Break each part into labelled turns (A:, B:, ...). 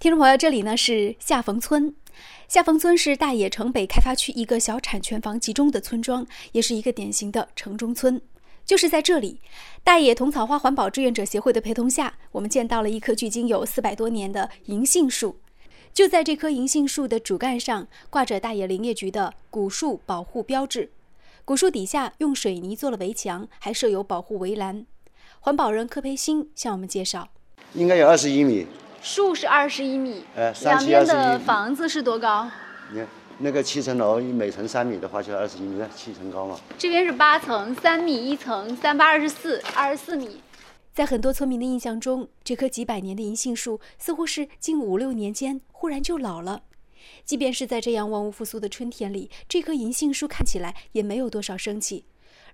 A: 听众朋友，这里呢是下冯村。下冯村是大冶城北开发区一个小产权房集中的村庄，也是一个典型的城中村。就是在这里，大冶同草花环保志愿者协会的陪同下，我们见到了一棵距今有四百多年的银杏树。就在这棵银杏树的主干上，挂着大冶林业局的古树保护标志。古树底下用水泥做了围墙，还设有保护围栏。环保人柯培新向我们介绍：
B: 应该有二十一米。
A: 树是二十一米，
B: 呃，
A: 两边的房子是多高？
B: 你看那个七层楼，每层三米的话，就二十一米，七层高嘛。
A: 这边是八层，三米一层，三八二十四，二十四米。在很多村民的印象中，这棵几百年的银杏树似乎是近五六年间忽然就老了。即便是在这样万物复苏的春天里，这棵银杏树看起来也没有多少生气。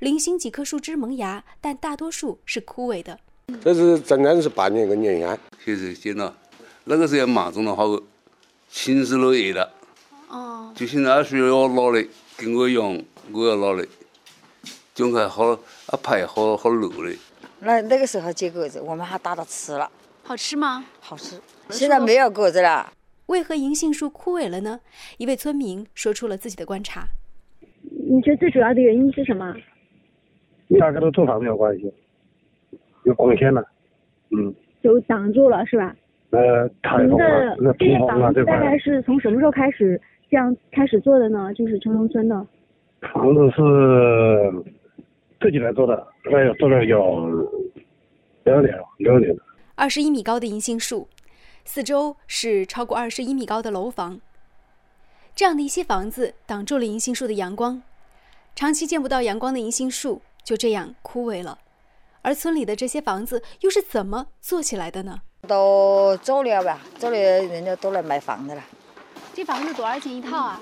A: 零星几棵树枝萌芽，但大多数是枯萎的。
C: 这是正常是半年一个年呀，
D: 现在剪了，那个时候忙种了好，青死了叶了。哦。就现在需要拿来给我用，我要拿来，种开好，啊排好好绿的。
E: 那那个时候结果子，我们还打到吃了。
A: 好吃吗？
E: 好吃。现在没有果子了。
A: 为何银杏树枯萎了呢？一位村民说出了自己的观察。
F: 你觉得最主要的原因是什么？
C: 大概都种房没有关系。有光线了，嗯，
F: 就挡住了是吧？
C: 呃，台风啊，那
F: 这些房子大概是从什么时候开始这样开始做的呢？就是城中村的。
C: 房子是自己来做的，大概做了有两年，两年了。
A: 二十一米高的银杏树，四周是超过二十一米高的楼房。这样的一些房子挡住了银杏树的阳光，长期见不到阳光的银杏树就这样枯萎了。而村里的这些房子又是怎么做起来的呢？
E: 都走了吧，走了人家都来买房子了。
A: 这房子多少钱一套啊？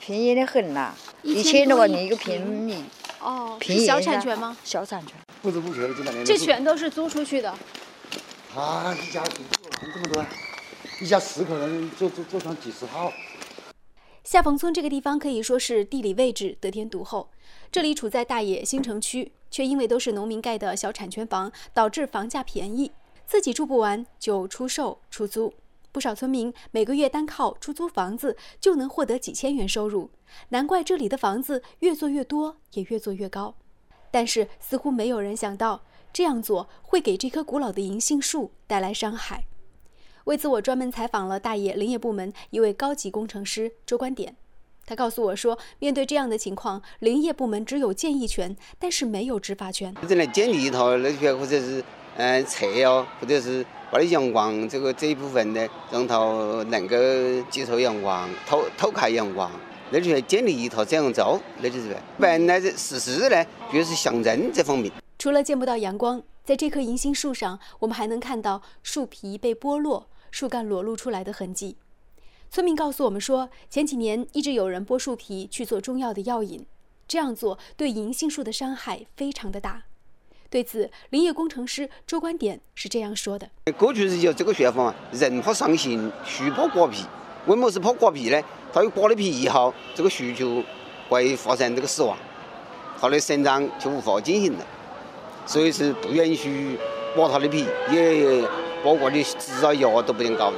E: 便宜的很呐，一千多块钱一个平米。
A: 哦，是小产权吗？
E: 小产权。
B: 不知不觉的这两年。
A: 这全都是租出去的。
B: 他一家住这么多，一家十口人做做做上几十套。
A: 下冯村这个地方可以说是地理位置得天独厚，这里处在大冶新城区。却因为都是农民盖的小产权房，导致房价便宜，自己住不完就出售出租。不少村民每个月单靠出租房子就能获得几千元收入，难怪这里的房子越做越多，也越做越高。但是似乎没有人想到，这样做会给这棵古老的银杏树带来伤害。为此，我专门采访了大冶林业部门一位高级工程师周观点。他告诉我说，面对这样的情况，林业部门只有建议权，但是没有执法权。
G: 只能建立一套那些，或者是嗯撤哦，或者是把那阳光这个这一部分呢，让它能够接受阳光，透透开阳光，那就建立一套这样做，那就是呗。不然呢，事实呢，就是象征这方面。
A: 除了见不到阳光，在这棵银杏树上，我们还能看到树皮被剥落、树干裸露出来的痕迹。村民告诉我们说，前几年一直有人剥树皮去做中药的药引，这样做对银杏树的伤害非常的大。对此，林业工程师周观点是这样说的：
G: 过去是有这个说法嘛，人怕伤心，树怕刮皮。为么是怕刮皮呢？它有刮了皮以后，这个树就会发生这个死亡，它的生长就无法进行了。所以是不允许刮它的皮，也包括的制造药都不能搞。